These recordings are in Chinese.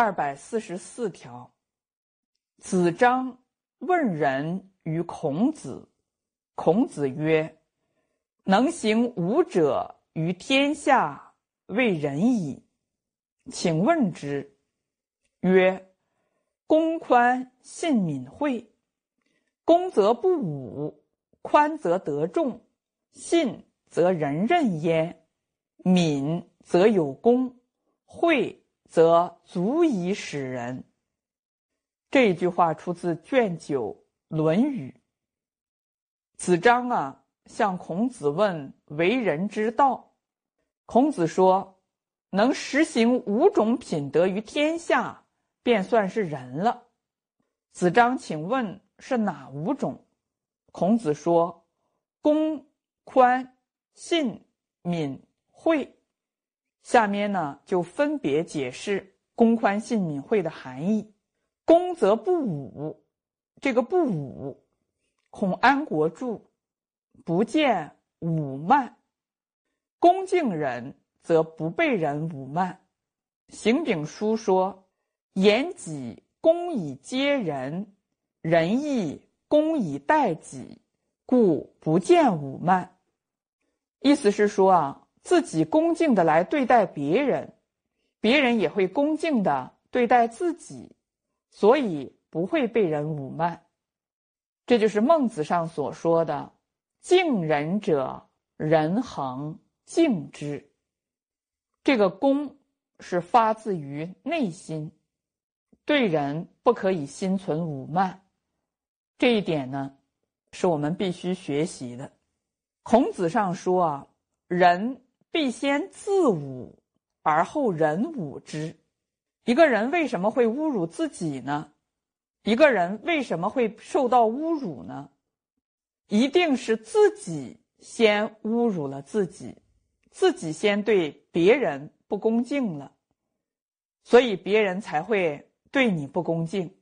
二百四十四条。子张问仁于孔子，孔子曰：“能行五者于天下，为仁矣。”请问之。曰：“公宽信敏惠。公则不武，宽则得众，信则人任焉，敏则有功，惠则足以使人。”这句话出自卷九《论语》。子张啊，向孔子问为人之道。孔子说：“能实行五种品德于天下。”便算是人了。子张，请问是哪五种？孔子说：公、宽、信、敏、惠。下面呢，就分别解释公、宽、信、敏、惠的含义。公则不武，这个不武，孔安国注：不见武慢。恭敬人，则不被人武慢。行丙书说。言己公以接人，仁义公以待己，故不见武慢。意思是说啊，自己恭敬的来对待别人，别人也会恭敬的对待自己，所以不会被人侮慢。这就是孟子上所说的“敬人者，人恒敬之”。这个恭是发自于内心。对人不可以心存侮慢，这一点呢，是我们必须学习的。孔子上说啊，人必先自侮，而后人侮之。一个人为什么会侮辱自己呢？一个人为什么会受到侮辱呢？一定是自己先侮辱了自己，自己先对别人不恭敬了，所以别人才会。对你不恭敬，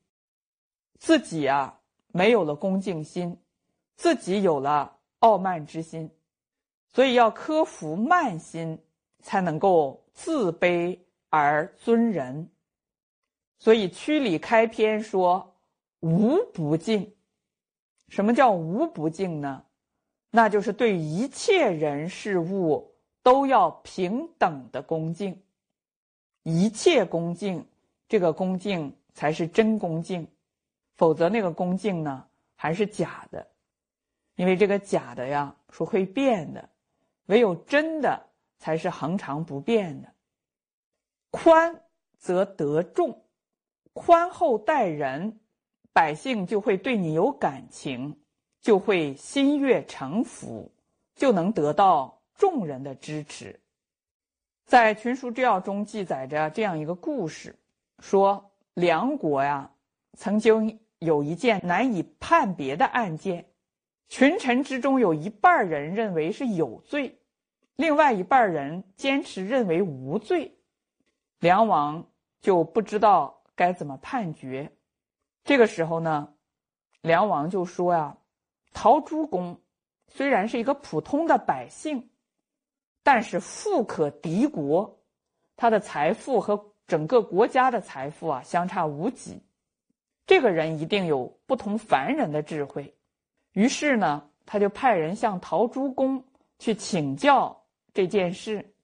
自己啊没有了恭敬心，自己有了傲慢之心，所以要克服慢心，才能够自卑而尊人。所以曲里开篇说无不敬。什么叫无不敬呢？那就是对一切人事物都要平等的恭敬，一切恭敬。这个恭敬才是真恭敬，否则那个恭敬呢还是假的，因为这个假的呀是会变的，唯有真的才是恒常不变的。宽则得众，宽厚待人，百姓就会对你有感情，就会心悦诚服，就能得到众人的支持。在《群书之要》中记载着这样一个故事。说梁国呀，曾经有一件难以判别的案件，群臣之中有一半人认为是有罪，另外一半人坚持认为无罪，梁王就不知道该怎么判决。这个时候呢，梁王就说呀：“陶朱公虽然是一个普通的百姓，但是富可敌国，他的财富和。”整个国家的财富啊，相差无几。这个人一定有不同凡人的智慧。于是呢，他就派人向陶朱公去请教这件事，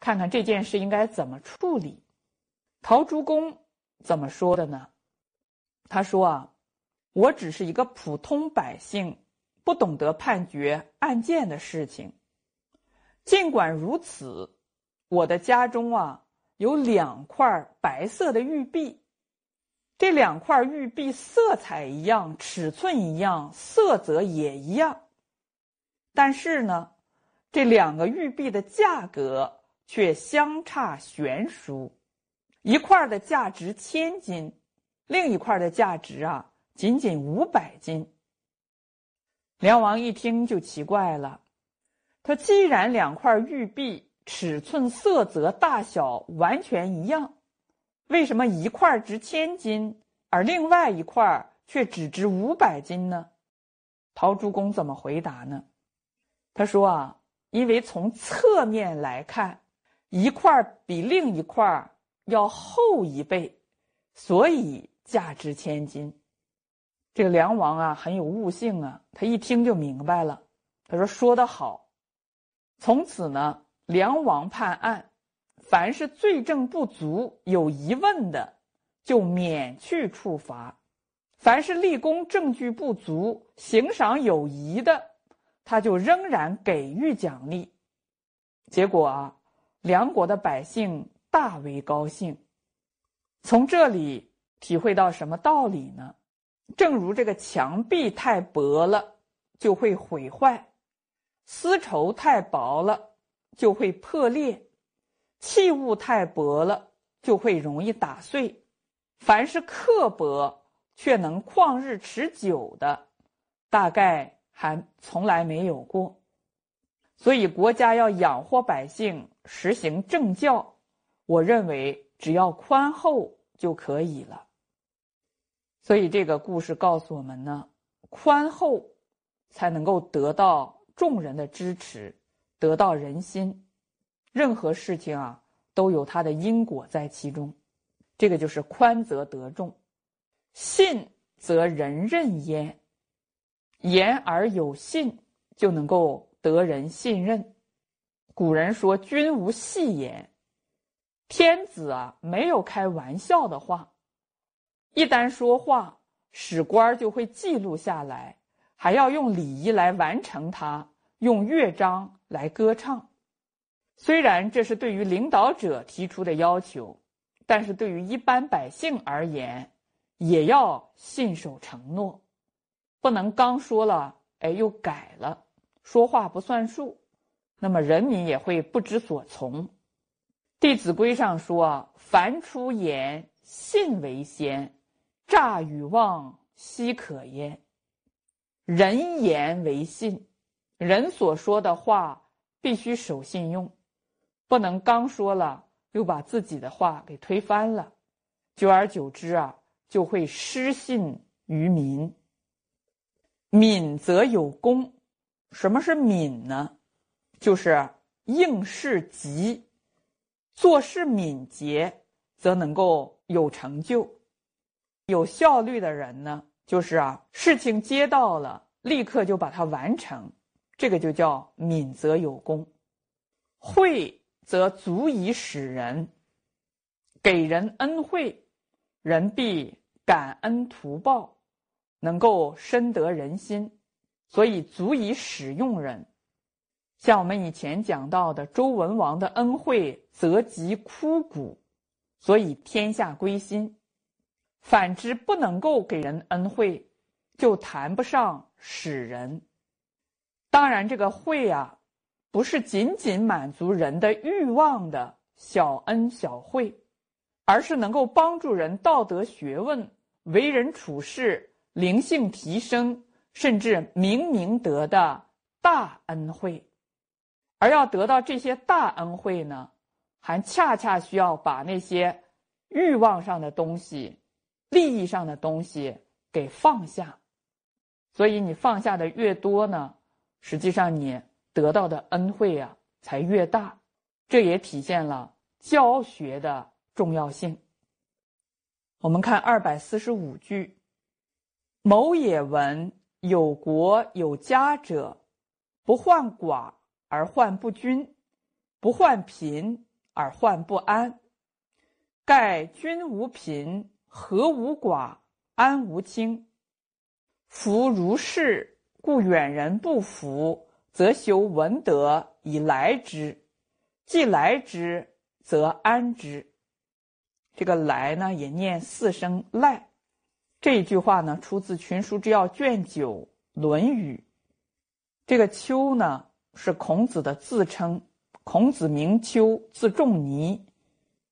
看看这件事应该怎么处理。陶朱公怎么说的呢？他说啊，我只是一个普通百姓，不懂得判决案件的事情。尽管如此，我的家中啊。有两块白色的玉璧，这两块玉璧色彩一样，尺寸一样，色泽也一样。但是呢，这两个玉璧的价格却相差悬殊，一块的价值千金，另一块的价值啊仅仅五百金。梁王一听就奇怪了，他既然两块玉璧。尺寸、色泽、大小完全一样，为什么一块值千金，而另外一块却只值五百金呢？陶朱公怎么回答呢？他说啊，因为从侧面来看，一块比另一块要厚一倍，所以价值千金。这个梁王啊，很有悟性啊，他一听就明白了。他说：“说得好。”从此呢，梁王判案，凡是罪证不足、有疑问的，就免去处罚；凡是立功证据不足、刑赏有疑的，他就仍然给予奖励。结果啊，梁国的百姓大为高兴。从这里体会到什么道理呢？正如这个墙壁太薄了，就会毁坏；丝绸太薄了，就会破裂；器物太薄了，就会容易打碎。凡是刻薄却能旷日持久的，大概还从来没有过。所以，国家要养活百姓，实行政教，我认为只要宽厚就可以了。所以，这个故事告诉我们呢，宽厚才能够得到众人的支持，得到人心。任何事情啊，都有它的因果在其中。这个就是宽则得众，信则人任焉。言而有信，就能够得人信任。古人说：“君无戏言。”天子啊，没有开玩笑的话。一旦说话，史官就会记录下来，还要用礼仪来完成它，用乐章来歌唱。虽然这是对于领导者提出的要求，但是对于一般百姓而言，也要信守承诺，不能刚说了，哎，又改了，说话不算数，那么人民也会不知所从。《弟子规》上说：“凡出言，信为先。”诈与妄，奚可焉？人言为信，人所说的话必须守信用，不能刚说了又把自己的话给推翻了，久而久之啊，就会失信于民。敏则有功，什么是敏呢？就是应事急，做事敏捷，则能够有成就。有效率的人呢，就是啊，事情接到了，立刻就把它完成，这个就叫敏则有功。会则足以使人给人恩惠，人必感恩图报，能够深得人心，所以足以使用人。像我们以前讲到的周文王的恩惠，泽及枯骨，所以天下归心。反之，不能够给人恩惠，就谈不上使人。当然，这个惠啊，不是仅仅满足人的欲望的小恩小惠，而是能够帮助人道德学问、为人处事、灵性提升，甚至明明德的大恩惠。而要得到这些大恩惠呢，还恰恰需要把那些欲望上的东西。利益上的东西给放下，所以你放下的越多呢，实际上你得到的恩惠啊才越大。这也体现了教学的重要性。我们看二百四十五句：“某也闻有国有家者，不患寡而患不均，不患贫而患不安。盖君无贫。”和无寡，安无清。夫如是，故远人不服，则修文德以来之；既来之，则安之。这个“来”呢，也念四声“赖”。这一句话呢，出自《群书之要》卷九《论语》。这个“丘”呢，是孔子的自称。孔子名丘，字仲尼。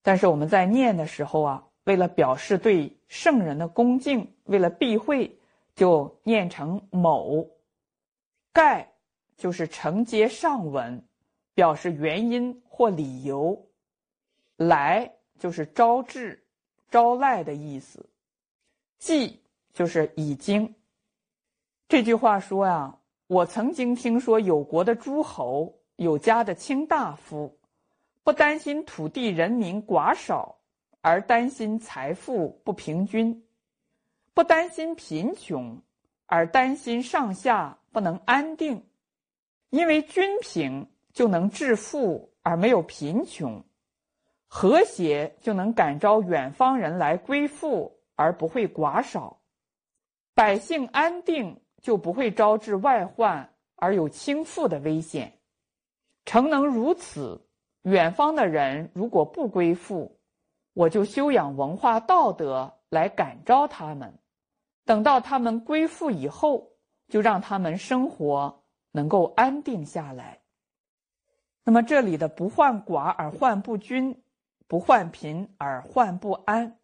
但是我们在念的时候啊。为了表示对圣人的恭敬，为了避讳，就念成某。盖就是承接上文，表示原因或理由。来就是招致、招赖的意思。既就是已经。这句话说呀，我曾经听说有国的诸侯，有家的卿大夫，不担心土地人民寡少。而担心财富不平均；不担心贫穷，而担心上下不能安定。因为均平就能致富，而没有贫穷；和谐就能感召远方人来归附，而不会寡少。百姓安定，就不会招致外患而有倾覆的危险。诚能如此，远方的人如果不归附，我就修养文化道德来感召他们。等到他们归附以后，就让他们生活。能够安定下来。那么这里的“不患寡而患不均，不患贫而患不安”，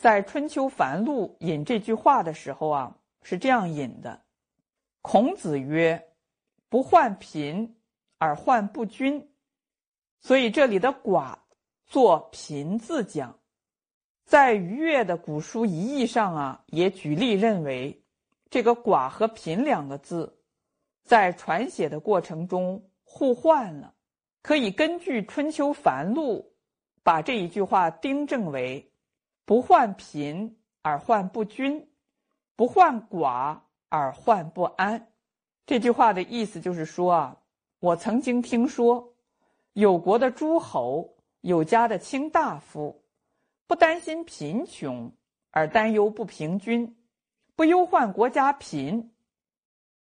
在《春秋繁露》引这句话的时候啊，是这样引的：“孔子曰，不患贫而患不均。”所以这里的“寡”做“贫”字讲，在愉悦的古书一义上啊，也举例认为，这个“寡”和“贫”两个字。在传写的过程中互换了，可以根据《春秋繁露》，把这一句话订正为：不患贫而患不均，不患寡而患不安。这句话的意思就是说啊，我曾经听说，有国的诸侯、有家的卿大夫，不担心贫穷而担忧不平均，不忧患国家贫。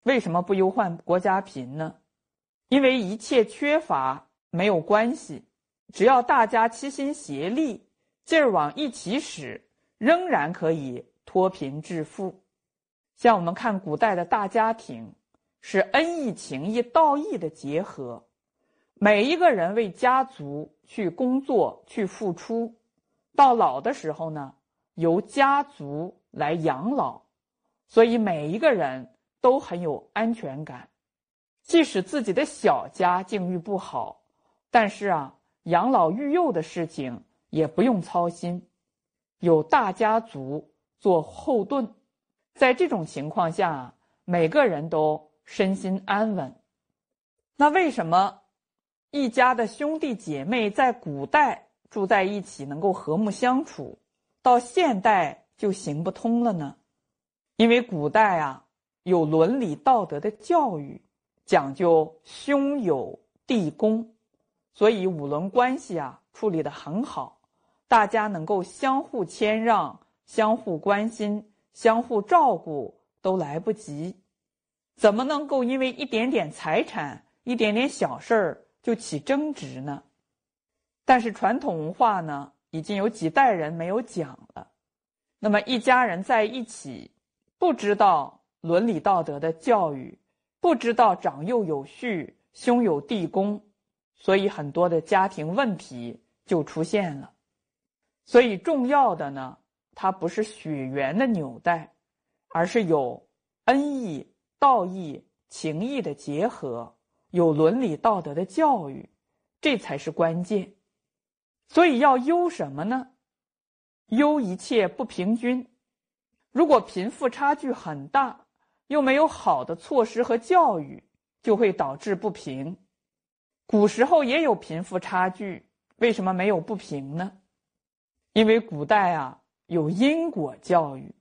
为什么不忧患国家贫呢？因为一切缺乏没有关系，只要大家齐心协力，劲儿往一起使，仍然可以脱贫致富。像我们看古代的大家庭，是恩义情义道义的结合，每一个人为家族去工作去付出，到老的时候呢，由家族来养老，所以每一个人。都很有安全感，即使自己的小家境遇不好，但是啊，养老育幼的事情也不用操心，有大家族做后盾，在这种情况下，每个人都身心安稳。那为什么一家的兄弟姐妹在古代住在一起能够和睦相处，到现代就行不通了呢？因为古代啊。有伦理道德的教育，讲究兄友弟恭，所以五伦关系啊处理的很好，大家能够相互谦让、相互关心、相互照顾都来不及，怎么能够因为一点点财产、一点点小事儿就起争执呢？但是传统文化呢，已经有几代人没有讲了，那么一家人在一起，不知道。伦理道德的教育，不知道长幼有序、兄友弟恭，所以很多的家庭问题就出现了。所以重要的呢，它不是血缘的纽带，而是有恩义、道义、情义的结合，有伦理道德的教育，这才是关键。所以要忧什么呢？忧一切不平均。如果贫富差距很大，又没有好的措施和教育，就会导致不平。古时候也有贫富差距，为什么没有不平呢？因为古代啊有因果教育，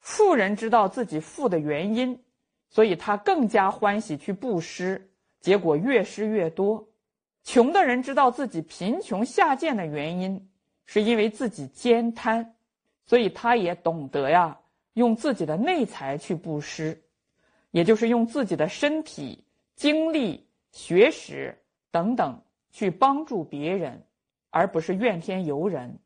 富人知道自己富的原因，所以他更加欢喜去布施，结果越施越多。穷的人知道自己贫穷下贱的原因，是因为自己兼贪，所以他也懂得呀用自己的内财去布施。也就是用自己的身体、精力、学识等等去帮助别人，而不是怨天尤人。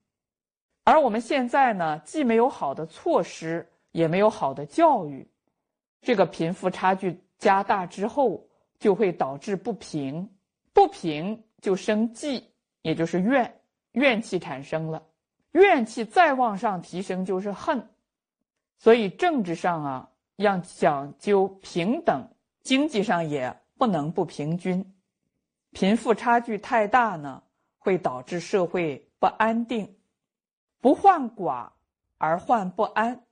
而我们现在呢，既没有好的措施，也没有好的教育，这个贫富差距加大之后，就会导致不平，不平就生忌，也就是怨，怨气产生了，怨气再往上提升就是恨，所以政治上啊。要讲究平等，经济上也不能不平均。贫富差距太大呢，会导致社会不安定。不患寡而患不安，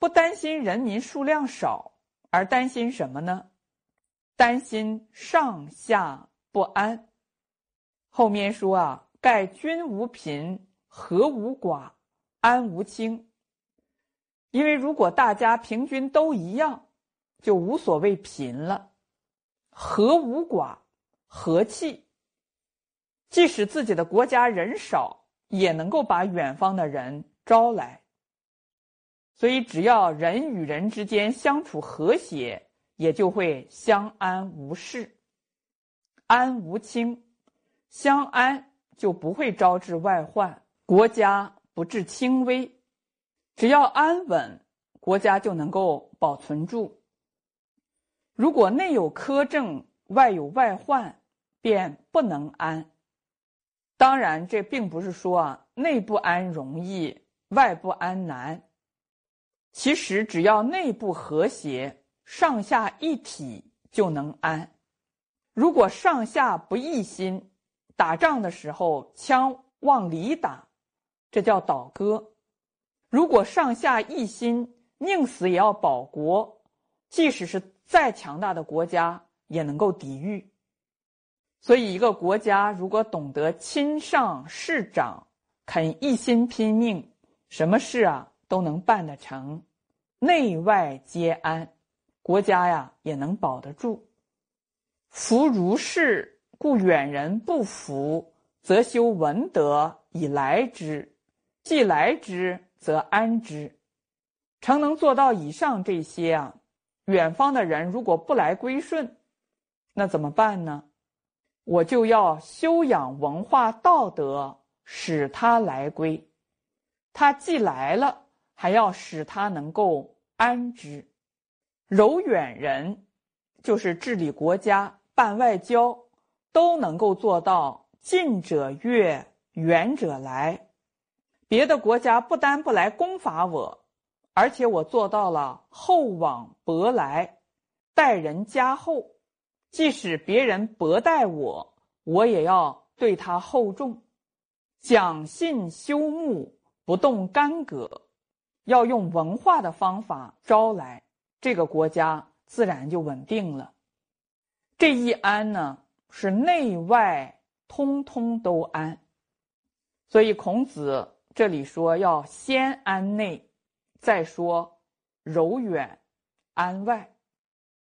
不担心人民数量少，而担心什么呢？担心上下不安。后面说啊，盖君无贫，和无寡，安无清。因为如果大家平均都一样，就无所谓贫了。和无寡，和气。即使自己的国家人少，也能够把远方的人招来。所以，只要人与人之间相处和谐，也就会相安无事，安无轻，相安就不会招致外患，国家不致轻微。只要安稳，国家就能够保存住。如果内有苛政，外有外患，便不能安。当然，这并不是说啊，内不安容易，外不安难。其实，只要内部和谐，上下一体就能安。如果上下不一心，打仗的时候枪往里打，这叫倒戈；如果上下一心，宁死也要保国，即使是再强大的国家也能够抵御。所以，一个国家如果懂得亲上事长，肯一心拼命，什么事啊都能办得成。内外皆安，国家呀也能保得住。夫如是，故远人不服，则修文德以来之；既来之，则安之。诚能做到以上这些啊，远方的人如果不来归顺，那怎么办呢？我就要修养文化道德，使他来归。他既来了。还要使他能够安之，柔远人，就是治理国家、办外交，都能够做到近者悦，远者来。别的国家不单不来攻伐我，而且我做到了厚往薄来，待人加厚。即使别人薄待我，我也要对他厚重。讲信修睦，不动干戈。要用文化的方法招来，这个国家自然就稳定了。这一安呢，是内外通通都安。所以孔子这里说要先安内，再说柔远安外。